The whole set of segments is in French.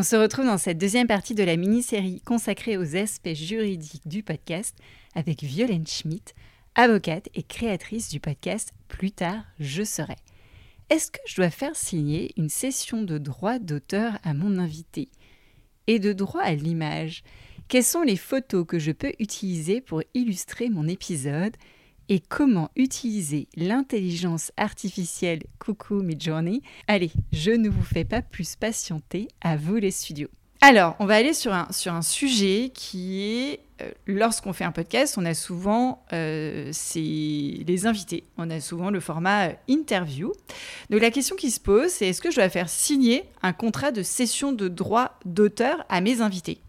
On se retrouve dans cette deuxième partie de la mini-série consacrée aux aspects juridiques du podcast avec Violaine Schmidt, avocate et créatrice du podcast Plus tard, je serai. Est-ce que je dois faire signer une session de droit d'auteur à mon invité? Et de droit à l'image Quelles sont les photos que je peux utiliser pour illustrer mon épisode? Et comment utiliser l'intelligence artificielle Coucou Midjourney. Allez, je ne vous fais pas plus patienter, à vous les studios. Alors, on va aller sur un, sur un sujet qui est, euh, lorsqu'on fait un podcast, on a souvent euh, les invités, on a souvent le format euh, interview. Donc la question qui se pose, c'est est-ce que je dois faire signer un contrat de cession de droit d'auteur à mes invités?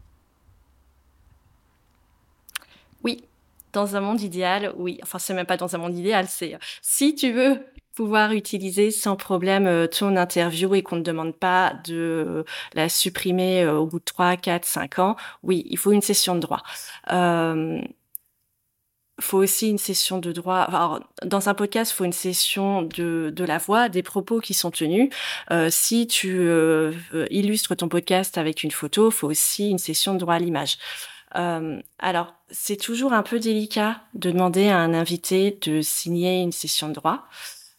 Oui, dans un monde idéal, oui. Enfin, c'est même pas dans un monde idéal, c'est si tu veux pouvoir utiliser sans problème euh, ton interview et qu'on ne demande pas de euh, la supprimer euh, au bout de 3, 4, 5 ans, oui, il faut une session de droit. Euh, faut aussi une session de droit. Alors, dans un podcast, il faut une session de, de la voix, des propos qui sont tenus. Euh, si tu euh, illustres ton podcast avec une photo, faut aussi une session de droit à l'image. Euh, alors, c'est toujours un peu délicat de demander à un invité de signer une session de droit.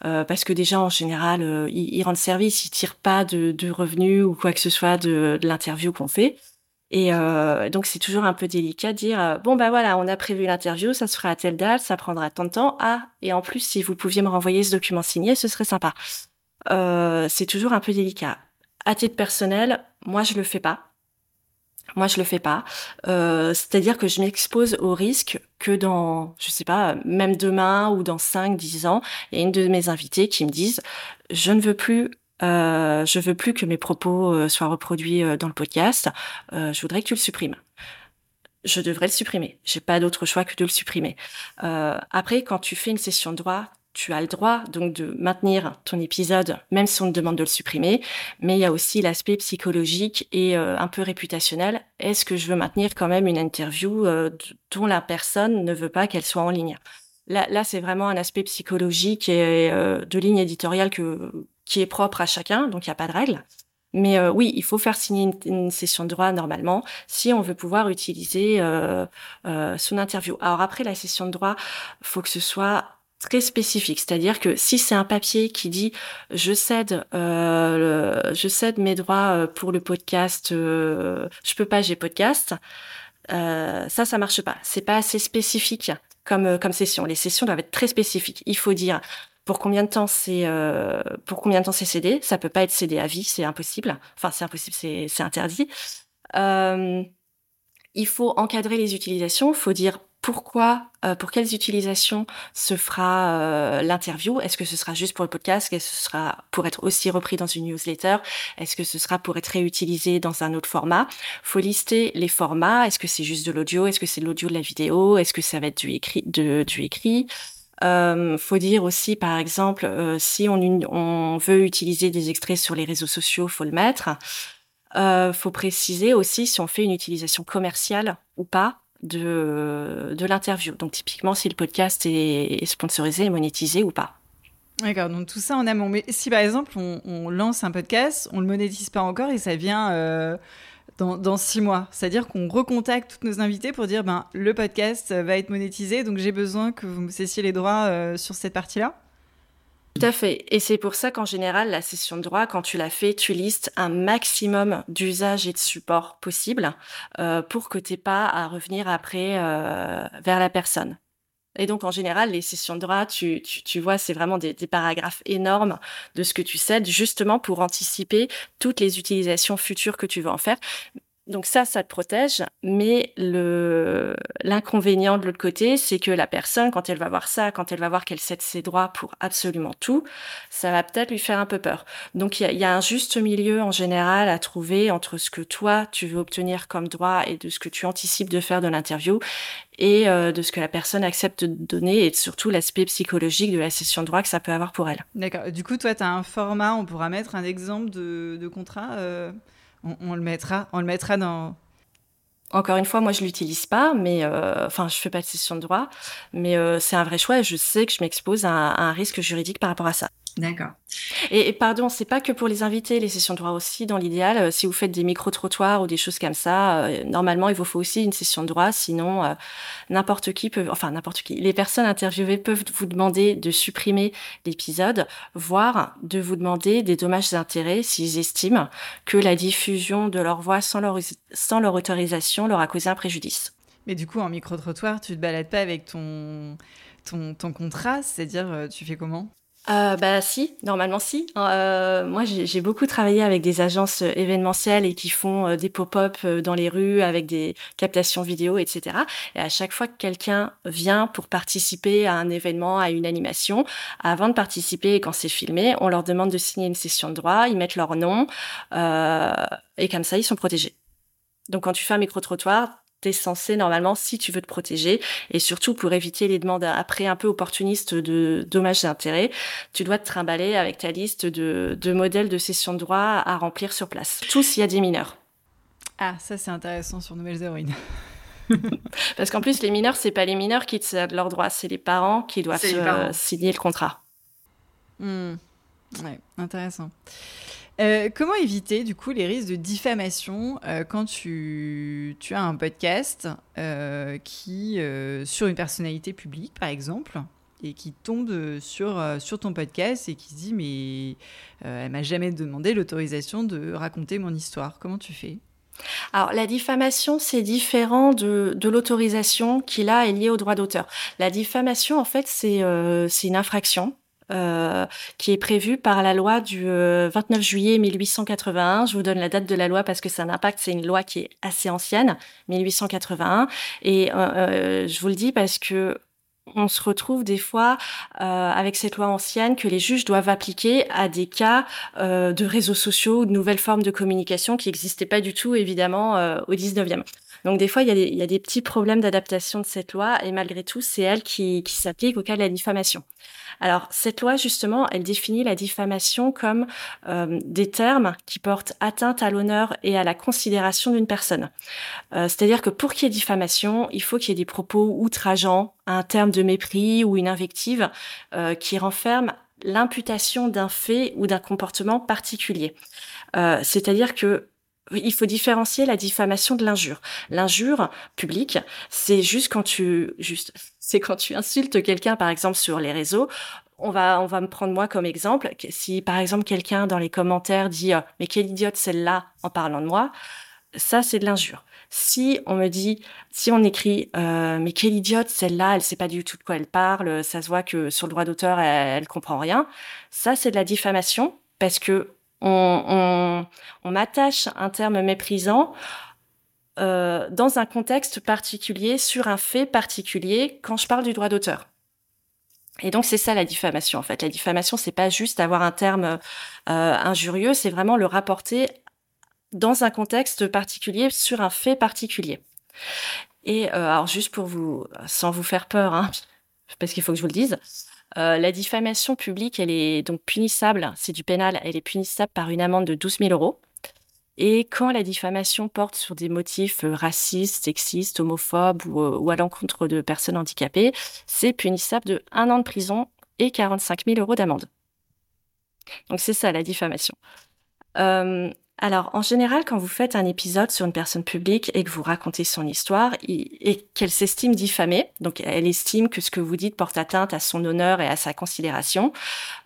Euh, parce que déjà en général, euh, ils, ils, rendent service, ils tirent pas de, revenus ou quoi que ce soit de, de l'interview qu'on fait. Et euh, donc c'est toujours un peu délicat de dire euh, bon bah voilà, on a prévu l'interview, ça se fera à telle date, ça prendra tant de temps. Ah et en plus si vous pouviez me renvoyer ce document signé, ce serait sympa. Euh, c'est toujours un peu délicat. À titre personnel, moi je le fais pas moi, je le fais pas. Euh, C'est-à-dire que je m'expose au risque que dans, je sais pas, même demain ou dans 5, 10 ans, il y a une de mes invités qui me dise, je ne veux plus euh, je veux plus que mes propos euh, soient reproduits euh, dans le podcast. Euh, je voudrais que tu le supprimes. Je devrais le supprimer. J'ai pas d'autre choix que de le supprimer. Après, quand tu fais une session de droit, tu as le droit donc de maintenir ton épisode, même si on te demande de le supprimer. Mais il y a aussi l'aspect psychologique et euh, un peu réputationnel. Est-ce que je veux maintenir quand même une interview euh, dont la personne ne veut pas qu'elle soit en ligne? Là, là c'est vraiment un aspect psychologique et euh, de ligne éditoriale que, qui est propre à chacun, donc il n'y a pas de règle. Mais euh, oui, il faut faire signer une, une, session de droit normalement si on veut pouvoir utiliser euh, euh, son interview. Alors après la session de droit, faut que ce soit très spécifique, c'est-à-dire que si c'est un papier qui dit je cède, euh, je cède mes droits pour le podcast, euh, je peux pas, j'ai podcast, euh, ça, ça marche pas. C'est pas assez spécifique comme comme session. Les sessions doivent être très spécifiques. Il faut dire pour combien de temps c'est euh, pour combien de temps c'est cédé. Ça peut pas être cédé à vie, c'est impossible. Enfin, c'est impossible, c'est c'est interdit. Euh, il faut encadrer les utilisations. Il faut dire pourquoi, euh, pour quelles utilisations se fera euh, l'interview? Est-ce que ce sera juste pour le podcast? Est-ce que ce sera pour être aussi repris dans une newsletter? Est-ce que ce sera pour être réutilisé dans un autre format? Faut lister les formats. Est-ce que c'est juste de l'audio? Est-ce que c'est de l'audio de la vidéo? Est-ce que ça va être du écrit de, du écrit? Euh, faut dire aussi, par exemple, euh, si on, on, veut utiliser des extraits sur les réseaux sociaux, faut le mettre. Euh, faut préciser aussi si on fait une utilisation commerciale ou pas de, de l'interview. Donc typiquement si le podcast est, sponsorisé et monétisé ou pas. D'accord, donc tout ça en amont. Mais si par exemple on, lance un podcast, on le monétise pas encore et ça vient euh, dans, dans, six mois, c'est-à-dire qu'on recontacte tous nos invités pour dire ben le podcast va être monétisé, donc j'ai besoin que vous me cessiez les droits euh, sur cette partie-là. Tout à fait. Et c'est pour ça qu'en général, la session de droit, quand tu la fais, tu listes un maximum d'usages et de supports possibles euh, pour que tu pas à revenir après euh, vers la personne. Et donc, en général, les sessions de droit, tu vois, c'est vraiment des, des, paragraphes énormes de ce que tu cèdes, justement pour anticiper toutes les utilisations futures que tu veux en faire. Donc ça, ça te protège, mais l'inconvénient de l'autre côté, c'est que la personne, quand elle va voir ça, quand elle va voir qu'elle cède ses droits pour absolument tout, ça va peut-être lui faire un peu peur. Donc il y a, un juste milieu en général à trouver entre ce que toi tu veux obtenir comme droit et de ce que tu anticipes de faire de l'interview et euh, de ce que la personne accepte de donner et surtout l'aspect psychologique de la session de droit que ça peut avoir pour elle. D'accord. Du coup, toi, tu as un format, on pourra mettre un exemple de, de contrat euh on, le mettra, on le mettra dans. Encore une fois, moi je l'utilise pas, mais euh, enfin je fais pas de session de droit, mais euh, c'est un vrai choix et je sais que je m'expose à, un risque juridique par rapport à ça. D'accord. Et, et, pardon, c'est pas que pour les invités, les sessions de droit aussi, dans l'idéal, euh, si vous faites des micro-trottoirs ou des choses comme ça, euh, normalement, il vous faut aussi une session de droit, sinon euh, n'importe qui peut, enfin n'importe qui, les personnes interviewées peuvent vous demander de supprimer l'épisode, voire de vous demander des dommages d'intérêt s'ils estiment que la diffusion de leur voix sans leur, sans leur autorisation leur a causé un préjudice. Mais du coup, en micro-trottoir, tu te balades pas avec ton, ton, ton contrat, c'est-à-dire tu fais comment? Euh, bah si, normalement si. Euh, moi, j'ai beaucoup travaillé avec des agences euh, événementielles et qui font euh, des pop-up euh, dans les rues avec des captations vidéo, etc. Et à chaque fois que quelqu'un vient pour participer à un événement, à une animation, avant de participer et quand c'est filmé, on leur demande de signer une session de droit, ils mettent leur nom et comme ça, ils sont protégés. Donc quand tu fais un micro-trottoir, t'es censé normalement, si tu veux te protéger, et surtout pour éviter les demandes après un peu opportunistes de dommages d'intérêt, tu dois te trimballer avec ta liste de, de modèles de cession de droit à remplir sur place. Tout s'il y a des mineurs. Ah, ça c'est intéressant sur Nouvelles Héroïnes. Parce qu'en plus, les mineurs, c'est pas les mineurs qui te cèdent leurs droits, c'est les parents qui doivent signer le contrat. Mmh. Ouais, intéressant. Euh, comment éviter du coup les risques de diffamation euh, quand tu, as un podcast euh, qui sur une personnalité publique par exemple et qui tombe sur, sur ton podcast et qui se dit mais elle m'a jamais demandé l'autorisation de raconter mon histoire. Comment tu fais? Alors, la diffamation, c'est différent de, de l'autorisation qui, là, est liée au droit d'auteur. La diffamation, en fait, c'est une infraction euh, qui est prévu par la loi du 29 euh, juillet 1881. Je vous donne la date de la loi parce que ça a un impact. C'est une loi qui est assez ancienne, 1881. Et euh, je vous le dis parce que on se retrouve des fois euh, avec cette loi ancienne que les juges doivent appliquer à des cas euh, de réseaux sociaux ou de nouvelles formes de communication qui n'existaient pas du tout, évidemment, euh, au 19e. Donc des fois, il y, a des, petits problèmes d'adaptation de cette loi et malgré tout, c'est elle qui, s'applique au cas de la diffamation. Alors, cette loi, justement, elle définit la diffamation comme euh, des termes qui portent atteinte à l'honneur et à la considération d'une personne. Euh, C'est-à-dire que pour qu'il y ait diffamation, il faut qu'il y ait des propos outrageants, un terme de mépris ou une invective euh, qui renferme l'imputation d'un fait ou d'un comportement particulier. C'est-à-dire que il faut différencier la diffamation de l'injure. L'injure publique, c'est juste quand tu juste c'est quand tu insultes quelqu'un par exemple sur les réseaux. On va on va me prendre moi comme exemple. Si par exemple quelqu'un dans les commentaires dit mais quelle idiote celle-là en parlant de moi, ça c'est de l'injure. Si on me dit, si on écrit, euh, mais quelle idiote celle-là, elle sait pas du tout de quoi elle parle, ça se voit que sur le droit d'auteur elle, elle comprend rien, ça c'est de la diffamation parce que on, on, m'attache un terme méprisant euh, dans un contexte particulier, sur un fait particulier, quand je parle du droit d'auteur. Et donc c'est ça la diffamation en fait. La diffamation c'est pas juste avoir un terme euh, injurieux, c'est vraiment le rapporter dans un contexte particulier sur un fait particulier. Et euh, alors juste pour vous, sans vous faire peur, hein, parce qu'il faut que je vous le dise, euh, la diffamation publique, elle est donc punissable, c'est du pénal, elle est punissable par une amende de 12 000 euros. Et quand la diffamation porte sur des motifs euh, racistes, sexistes, homophobes ou, euh, ou à l'encontre de personnes handicapées, c'est punissable de un an de prison et 45 000 euros d'amende. Donc c'est ça la diffamation. Alors, en général, quand vous faites un épisode sur une personne publique et que vous racontez son histoire et qu'elle s'estime diffamée, donc elle estime que ce que vous dites porte atteinte à son honneur et à sa considération,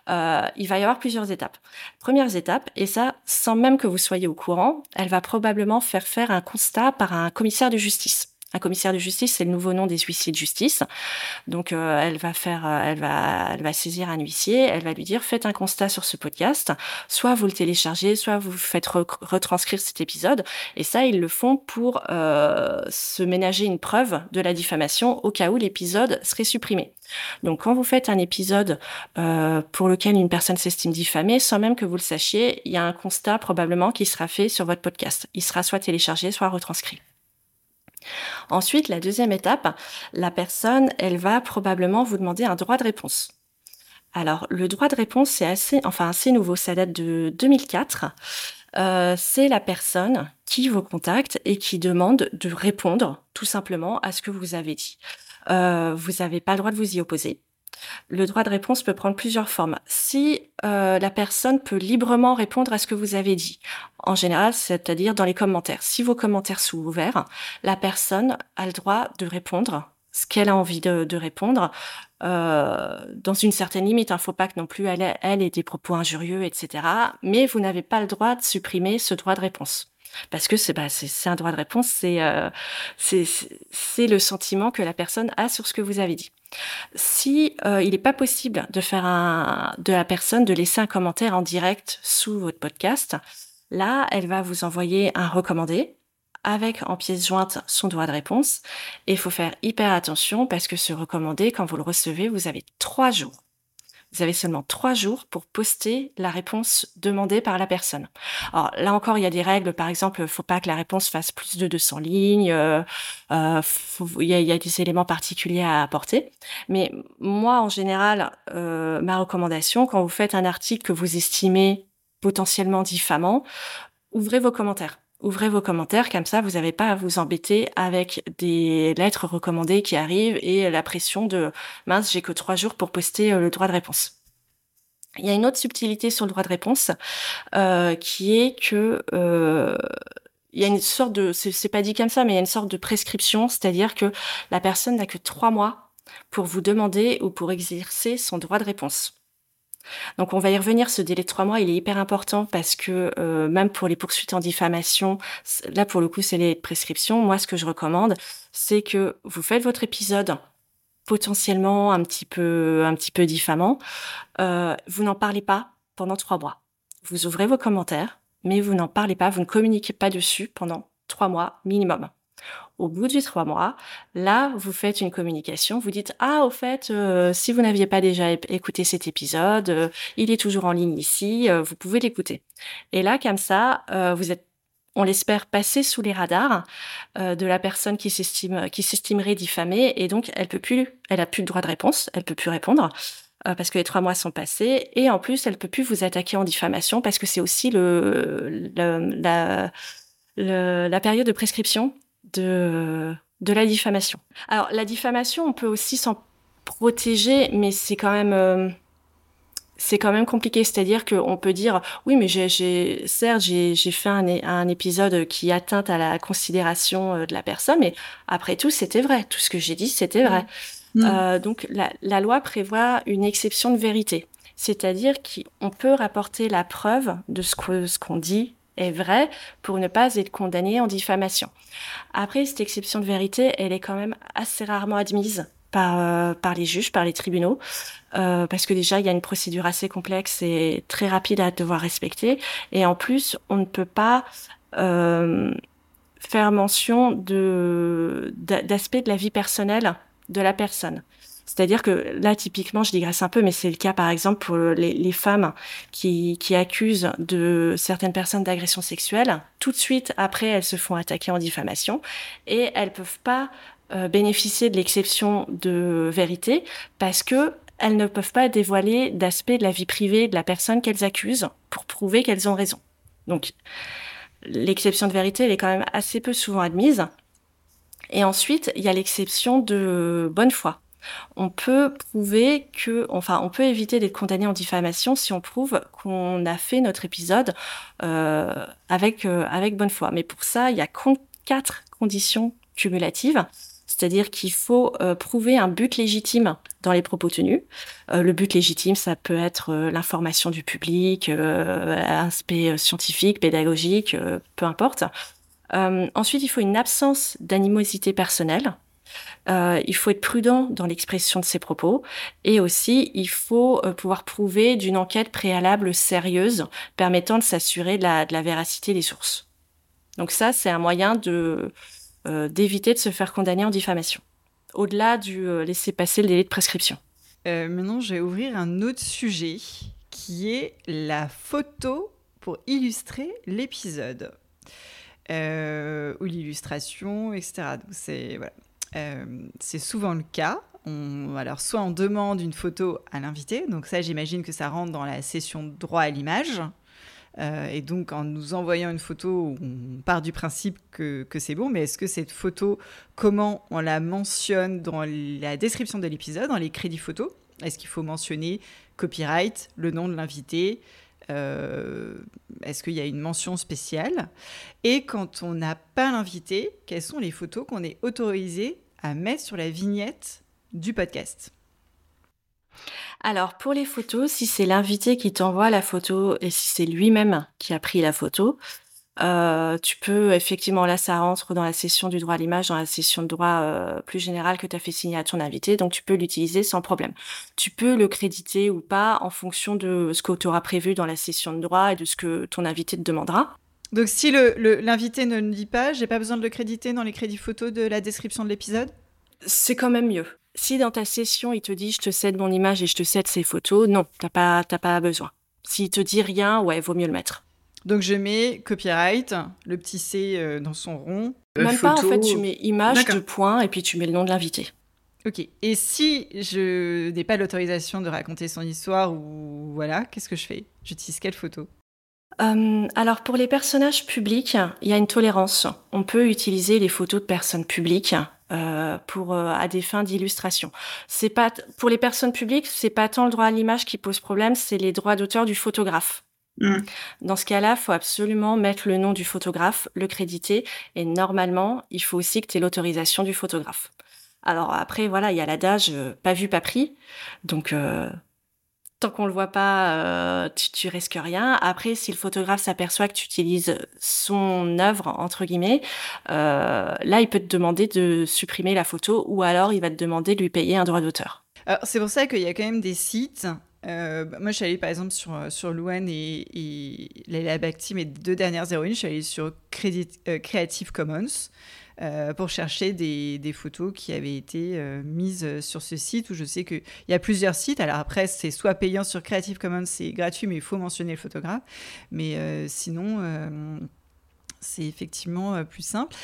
euh, il va y avoir plusieurs étapes. Première étape, et ça sans même que vous soyez au courant, elle va probablement faire faire un constat par un commissaire de justice. Un commissaire de justice, c'est le nouveau nom des huissiers de justice. Donc, euh, elle va faire, euh, elle va, elle va saisir un huissier, elle va lui dire faites un constat sur ce podcast. Soit vous le téléchargez, soit vous faites retranscrire cet épisode. Et ça, ils le font pour euh, se ménager une preuve de la diffamation au cas où l'épisode serait supprimé. Donc, quand vous faites un épisode euh, pour lequel une personne s'estime diffamée, sans même que vous le sachiez, il y a un constat probablement qui sera fait sur votre podcast. Il sera soit téléchargé, soit retranscrit. Ensuite, la deuxième étape, la personne, elle va probablement vous demander un droit de réponse. Alors, le droit de réponse, c'est assez, enfin, assez nouveau, ça date de 2004. Euh, c'est la personne qui vous contacte et qui demande de répondre tout simplement à ce que vous avez dit. Euh, vous n'avez pas le droit de vous y opposer. Le droit de réponse peut prendre plusieurs formes. Si euh, la personne peut librement répondre à ce que vous avez dit, en général, c'est-à-dire dans les commentaires. Si vos commentaires sont ouverts, la personne a le droit de répondre ce qu'elle a envie de, répondre, euh, dans une certaine limite. Il ne faut pas non plus elle, elle ait des propos injurieux, etc. Mais vous n'avez pas le droit de supprimer ce droit de réponse parce que c'est bah, un droit de réponse, c'est euh, c'est le sentiment que la personne a sur ce que vous avez dit. Si euh, il n'est pas possible de faire de la personne de laisser un commentaire en direct sous votre podcast, là elle va vous envoyer un recommandé avec en pièce jointe son droit de réponse. Et il faut faire hyper attention parce que ce recommandé, quand vous le recevez, vous avez trois jours vous avez seulement trois jours pour poster la réponse demandée par la personne. Alors là encore, il y a des règles. Par exemple, faut pas que la réponse fasse plus de 200 lignes. Euh, euh, il, y a, des éléments particuliers à apporter. Mais moi, en général, euh, ma recommandation, quand vous faites un article que vous estimez potentiellement diffamant, ouvrez vos commentaires ouvrez vos commentaires, comme ça vous n'avez pas à vous embêter avec des lettres recommandées qui arrivent et la pression de mince, j'ai que trois jours pour poster euh, le droit de réponse. Il y a une autre subtilité sur le droit de réponse euh, qui est que euh, il y a une sorte de, c'est pas dit comme ça, mais il y a une sorte de prescription, c'est-à-dire que la personne n'a que trois mois pour vous demander ou pour exercer son droit de réponse. Donc on va y revenir, ce délai de trois mois, il est hyper important parce que euh, même pour les poursuites en diffamation, là pour le coup c'est les prescriptions, moi ce que je recommande, c'est que vous faites votre épisode potentiellement un petit peu, un petit peu diffamant, euh, vous n'en parlez pas pendant trois mois. Vous ouvrez vos commentaires, mais vous n'en parlez pas, vous ne communiquez pas dessus pendant trois mois minimum. Au bout du trois mois, là, vous faites une communication, vous dites ah au fait, euh, si vous n'aviez pas déjà écouté cet épisode, euh, il est toujours en ligne ici, euh, vous pouvez l'écouter. Et là, comme ça, vous êtes on l'espère passer sous les radars de la personne qui s'estime qui s'estimerait diffamée et donc elle peut plus elle a plus le droit de réponse elle peut plus répondre parce que les trois mois sont passés et en plus elle peut plus vous attaquer en diffamation parce que c'est aussi le, la période de prescription de, de la diffamation. Alors, la diffamation, on peut aussi s'en protéger, mais c'est quand même... Euh, c'est quand même compliqué, c'est-à-dire qu'on peut dire oui, mais j'ai, certes j'ai, fait un, un, épisode qui atteint à la considération euh, de la personne, mais après tout c'était vrai, tout ce que j'ai dit c'était vrai. Mmh. Euh, donc la, la, loi prévoit une exception de vérité, c'est-à-dire qu'on peut rapporter la preuve de ce, que, ce qu'on dit est vrai pour ne pas être condamné en diffamation. Après, cette exception de vérité, elle est quand même assez rarement admise par, euh, par les juges, par les tribunaux, euh, parce que déjà, il y a une procédure assez complexe et très rapide à devoir respecter. Et en plus, on ne peut pas euh, faire mention d'aspects de la vie personnelle de la personne. C'est-à-dire que là, typiquement, je digresse un peu, mais c'est le cas, par exemple, pour les, femmes qui, accusent de certaines personnes d'agression sexuelle. Tout de suite, après, elles se font attaquer en diffamation et elles peuvent pas euh, bénéficier de l'exception de vérité parce que elles ne peuvent pas dévoiler d'aspects de la vie privée de la personne qu'elles accusent pour prouver qu'elles ont raison. Donc, l'exception de vérité, elle est quand même assez peu souvent admise. Et ensuite, il y a l'exception de bonne foi. On peut prouver que, enfin, on peut éviter d'être condamné en diffamation si on prouve qu'on a fait notre épisode euh, avec euh, avec bonne foi. Mais pour ça, il y a quatre conditions cumulatives. C'est-à-dire qu'il faut euh, prouver un but légitime dans les propos tenus. Le but légitime, ça peut être l'information du public, aspect scientifique, pédagogique, peu importe. ensuite, il faut une absence d'animosité personnelle. Il faut être prudent dans l'expression de ses propos et aussi il faut pouvoir prouver d'une enquête préalable sérieuse permettant de s'assurer de la, véracité des sources. Donc ça, c'est un moyen de euh, d'éviter de se faire condamner en diffamation, au-delà du euh, laisser passer le délai de prescription. Euh, maintenant, je vais ouvrir un autre sujet qui est la photo pour illustrer l'épisode. ou l'illustration, etc. C'est voilà. C'est souvent le cas. Alors, soit on demande une photo à l'invité, donc ça, j'imagine que ça rentre dans la session droit à l'image. Euh, et donc, en nous envoyant une photo, on part du principe que, que c'est bon, mais est-ce que cette photo, comment on la mentionne dans la description de l'épisode, dans les crédits photos Est-ce qu'il faut mentionner copyright, le nom de l'invité? Euh, Est-ce qu'il y a une mention spéciale? Et quand on n'a pas l'invité, quelles sont les photos qu'on est autorisé à mettre sur la vignette du podcast alors pour les photos, si c'est l'invité qui t'envoie la photo et si c'est lui-même qui a pris la photo, euh, tu peux effectivement là ça rentre dans la session du droit à l'image, dans la session de droit euh, plus générale que tu as fait signer à ton invité, donc tu peux l'utiliser sans problème. Tu peux le créditer ou pas en fonction de ce que tu auras prévu dans la session de droit et de ce que ton invité te demandera. Donc si l'invité ne le dit pas, j'ai pas besoin de le créditer dans les crédits photos de la description de l'épisode C'est quand même mieux. Si dans ta session, il te dit je te cède mon image et je te cède ces photos, non, t'as pas, t'as pas besoin. S'il te dit rien, ouais, vaut mieux le mettre. Donc je mets copyright, le petit C euh, dans son rond. Euh, Même pas, en fait, tu mets image de point et puis tu mets le nom de l'invité. Ok. Et si je n'ai pas l'autorisation de raconter son histoire ou voilà, qu'est-ce que je fais? J'utilise quelle photo? Euh, alors pour les personnages publics, il y a une tolérance. On peut utiliser les photos de personnes publiques euh, pour euh, à des fins d'illustration. C'est pas pour les personnes publiques, c'est pas tant le droit à l'image qui pose problème, c'est les droits d'auteur du photographe. Mm. Dans ce cas-là, faut absolument mettre le nom du photographe, le créditer, et normalement, il faut aussi que tu aies l'autorisation du photographe. Alors après, voilà, il y a l'adage euh, pas vu, pas pris. Donc tant qu'on le voit pas, euh, tu, tu risques rien. Après, si le photographe s'aperçoit que tu utilises son œuvre entre guillemets, euh, là, il peut te demander de supprimer la photo, ou alors il va te demander de lui payer un droit d'auteur. C'est pour ça qu'il y a quand même des sites. Euh, bah, moi, je suis allée par exemple sur, sur Luan et, et Leila Bakhti, mes deux dernières héroïnes. Je suis allée sur Creative Commons. Euh, pour chercher des, photos qui avaient été euh, mises sur ce site où je sais qu'il y a plusieurs sites. Alors après, c'est soit payant sur Creative Commons, c'est gratuit, mais il faut mentionner le photographe. Mais euh, sinon, c'est effectivement plus simple.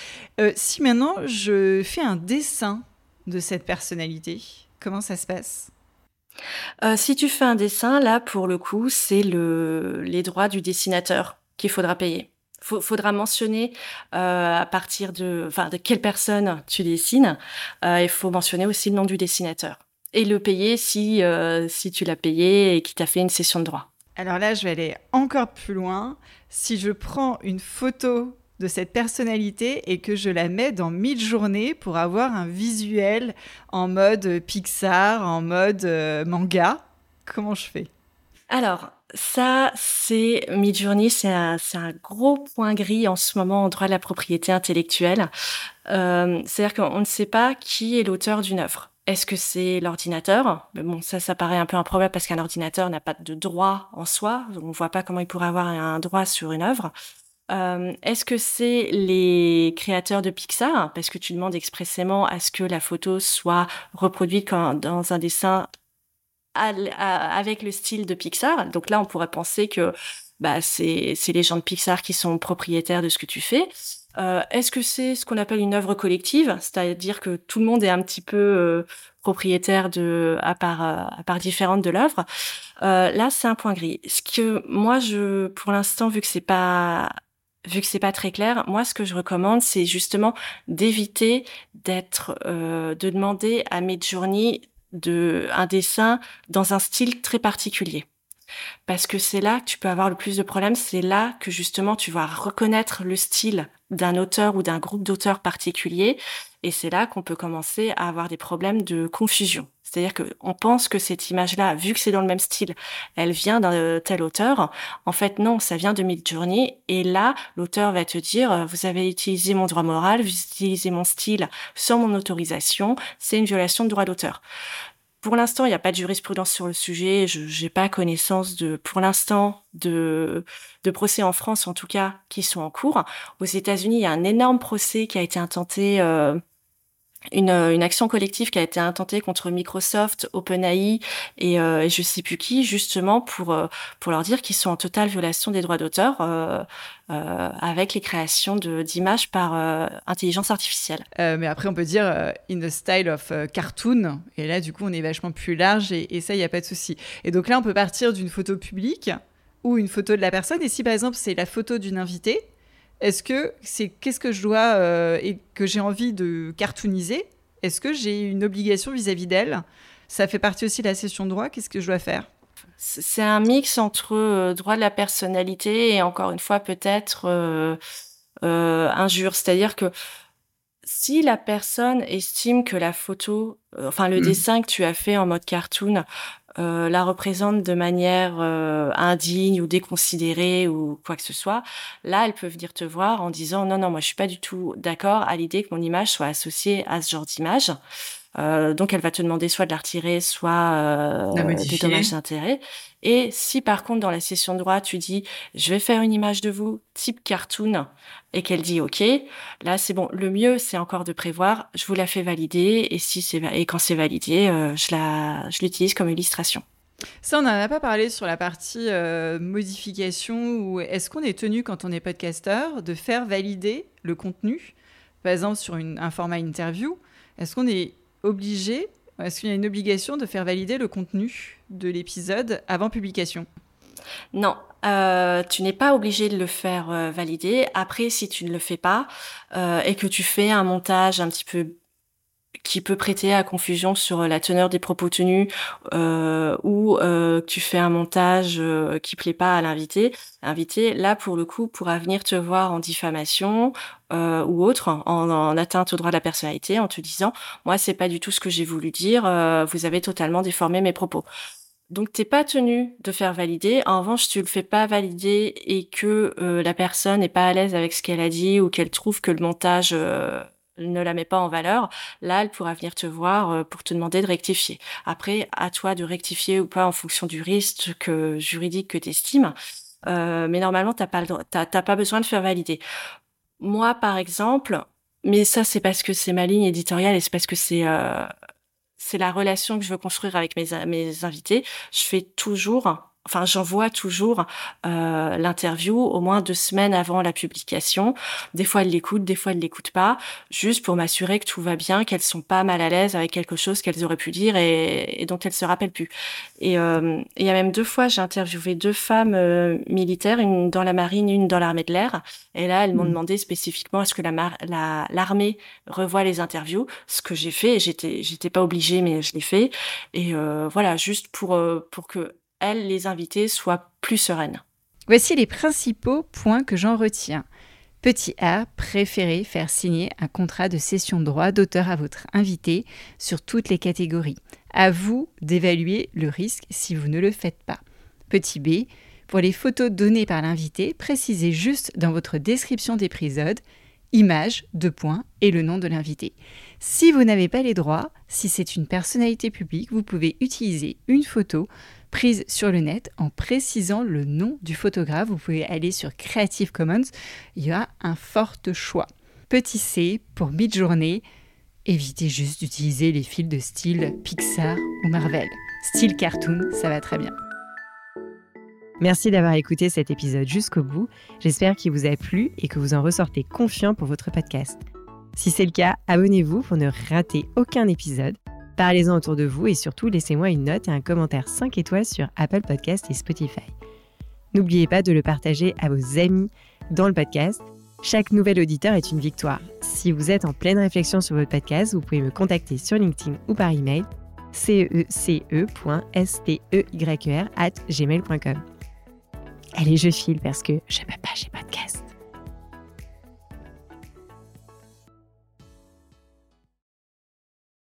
si maintenant je fais un dessin de cette personnalité, comment ça se passe? Si tu fais un dessin, là, pour le coup, c'est le, les droits du dessinateur qu'il faudra payer faudra mentionner euh, à partir de, enfin, de quelle personne tu dessines. Euh, il faut mentionner aussi le nom du dessinateur et le payer si euh, si tu l'as payé et qui t'a fait une session de droit. Alors là, je vais aller encore plus loin. Si je prends une photo de cette personnalité et que je la mets dans mille journées pour avoir un visuel en mode Pixar, en mode manga, comment je fais? Alors, ça, c'est Midjourney, c'est un, gros point gris en ce moment en droit de la propriété intellectuelle. Euh, C'est-à-dire qu'on ne sait pas qui est l'auteur d'une œuvre. Est-ce que c'est l'ordinateur? Mais bon, ça, ça paraît un peu improbable parce qu'un ordinateur n'a pas de droit en soi. On ne voit pas comment il pourrait avoir un droit sur une œuvre. Euh, Est-ce que c'est les créateurs de Pixar? Parce que tu demandes expressément à ce que la photo soit reproduite quand, dans un dessin avec le style de Pixar. Donc là, on pourrait penser que bah, c'est les gens de Pixar qui sont propriétaires de ce que tu fais. Euh, Est-ce que c'est ce qu'on appelle une œuvre collective, c'est-à-dire que tout le monde est un petit peu euh, propriétaire de à part euh, à part différente de l'œuvre euh, Là, c'est un point gris. Ce que moi, je pour l'instant, vu que c'est pas vu que c'est pas très clair, moi ce que je recommande c'est justement d'éviter d'être, euh, de demander à Midjourney de un dessin dans un style très particulier. Parce que c'est là que tu peux avoir le plus de problèmes, c'est là que justement tu vas reconnaître le style d'un auteur ou d'un groupe d'auteurs particulier, et c'est là qu'on peut commencer à avoir des problèmes de confusion. C'est-à-dire qu'on pense que cette image-là, vu que c'est dans le même style, elle vient d'un tel auteur. En fait, non, ça vient de Midjourney. Et là, l'auteur va te dire, vous avez utilisé mon droit moral, vous utilisez mon style sans mon autorisation, c'est une violation de droit d'auteur. Pour l'instant, il n'y a pas de jurisprudence sur le sujet. Je n'ai pas connaissance de, pour l'instant, de, de procès en France, en tout cas, qui sont en cours. Aux États-Unis, il y a un énorme procès qui a été intenté euh, une, euh, une, action collective qui a été intentée contre Microsoft, OpenAI et, euh, et je sais plus qui, justement pour euh, pour leur dire qu'ils sont en totale violation des droits d'auteur euh, euh avec les créations d'images par intelligence artificielle. mais après, on peut dire in the style of cartoon, et là, du coup, on est vachement plus large, et, et ça, il n'y a pas de souci. Et donc là, on peut partir d'une photo publique ou une photo de la personne, et si par exemple c'est la photo d'une invitée, est-ce que c'est qu'est-ce que je dois euh, et que j'ai envie de cartooniser Est-ce que j'ai une obligation vis-à-vis d'elle? Ça fait partie aussi de la session de droit. Qu'est-ce que je dois faire? C'est un mix entre euh, droit de la personnalité et encore une fois peut-être euh, injure. C'est-à-dire que si la personne estime que la photo, enfin le mmh. dessin que tu as fait en mode cartoon euh, la représente de manière euh, indigne ou déconsidérée ou quoi que ce soit, là, elles peuvent venir te voir en disant non, non, moi, je suis pas du tout d'accord à l'idée que mon image soit associée à ce genre d'image. Euh, donc, elle va te demander soit de la retirer, soit euh, des dommages d'intérêt. Et si par contre dans la session de droit tu dis je vais faire une image de vous type cartoon et qu'elle dit ok, là c'est bon. Le mieux c'est encore de prévoir je vous la fais valider et si c'est et quand c'est validé euh, je la je l'utilise comme illustration. Ça, on n'en a pas parlé sur la partie euh, modification ou est-ce qu'on est tenu quand on est podcasteur de faire valider le contenu, par exemple sur une, un format interview, est-ce qu'on est obligé est-ce qu'il y a une obligation de faire valider le contenu de l'épisode avant publication? Non, euh, tu n'es pas obligé de le faire euh, valider. Après, si tu ne le fais pas euh, et que tu fais un montage un petit peu qui peut prêter à confusion sur la teneur des propos tenus euh, ou euh, tu fais un montage euh, qui plaît pas à l'invité, l'invité là pour le coup pourra venir te voir en diffamation euh, ou autre, en, en, atteinte au droit de la personnalité, en te disant moi c'est pas du tout ce que j'ai voulu dire, euh, vous avez totalement déformé mes propos. Donc t'es pas tenu de faire valider. En revanche, tu le fais pas valider et que euh, la personne n'est pas à l'aise avec ce qu'elle a dit ou qu'elle trouve que le montage euh, ne la met pas en valeur, là, elle pourra venir te voir euh, pour te demander de rectifier. Après, à toi de rectifier ou pas en fonction du risque que, juridique que tu estimes. Euh, mais normalement, t'as pas, pas besoin de faire valider. Moi, par exemple, mais ça, c'est parce que c'est ma ligne éditoriale et c'est parce que c'est euh, c'est la relation que je veux construire avec mes, mes invités. Je fais toujours enfin j'envoie toujours euh, l'interview au moins deux semaines avant la publication. Des fois elles l'écoutent, des fois elles l'écoutent pas, juste pour m'assurer que tout va bien, qu'elles sont pas mal à l'aise avec quelque chose qu'elles auraient pu dire et, et dont elles se rappellent plus. Et euh, il y a même deux fois j'ai interviewé deux femmes euh, militaires, une dans la marine, une dans l'armée de l'air. Et là elles m'ont mmh. demandé spécifiquement est-ce que la l'armée revoit les interviews, ce que j'ai fait. J'étais j'étais pas obligée mais je l'ai fait. Et euh, voilà juste pour pour que les invités, soient plus sereines. Voici les principaux points que j'en retiens. Petit A, préférez faire signer un contrat de cession de droit d'auteur à votre invité sur toutes les catégories. À vous d'évaluer le risque si vous ne le faites pas. Petit B, pour les photos données par l'invité, précisez juste dans votre description d'épisode image, deux points et le nom de l'invité. Si vous n'avez pas les droits, si c'est une personnalité publique, vous pouvez utiliser une photo prise sur le net en précisant le nom du photographe. Vous pouvez aller sur Creative Commons, il y a un fort choix. Petit C pour mid-journée, évitez juste d'utiliser les fils de style Pixar ou Marvel. Style cartoon, ça va très bien. Merci d'avoir écouté cet épisode jusqu'au bout. J'espère qu'il vous a plu et que vous en ressortez confiant pour votre podcast. Si c'est le cas, abonnez-vous pour ne rater aucun épisode. Parlez-en autour de vous et surtout laissez-moi une note et un commentaire 5 étoiles sur Apple Podcast et Spotify. N'oubliez pas de le partager à vos amis dans le podcast. Chaque nouvel auditeur est une victoire. Si vous êtes en pleine réflexion sur votre podcast, vous pouvez me contacter sur LinkedIn ou par email. cece.steyer at gmail.com. Allez, je file parce que je peux pas, pas de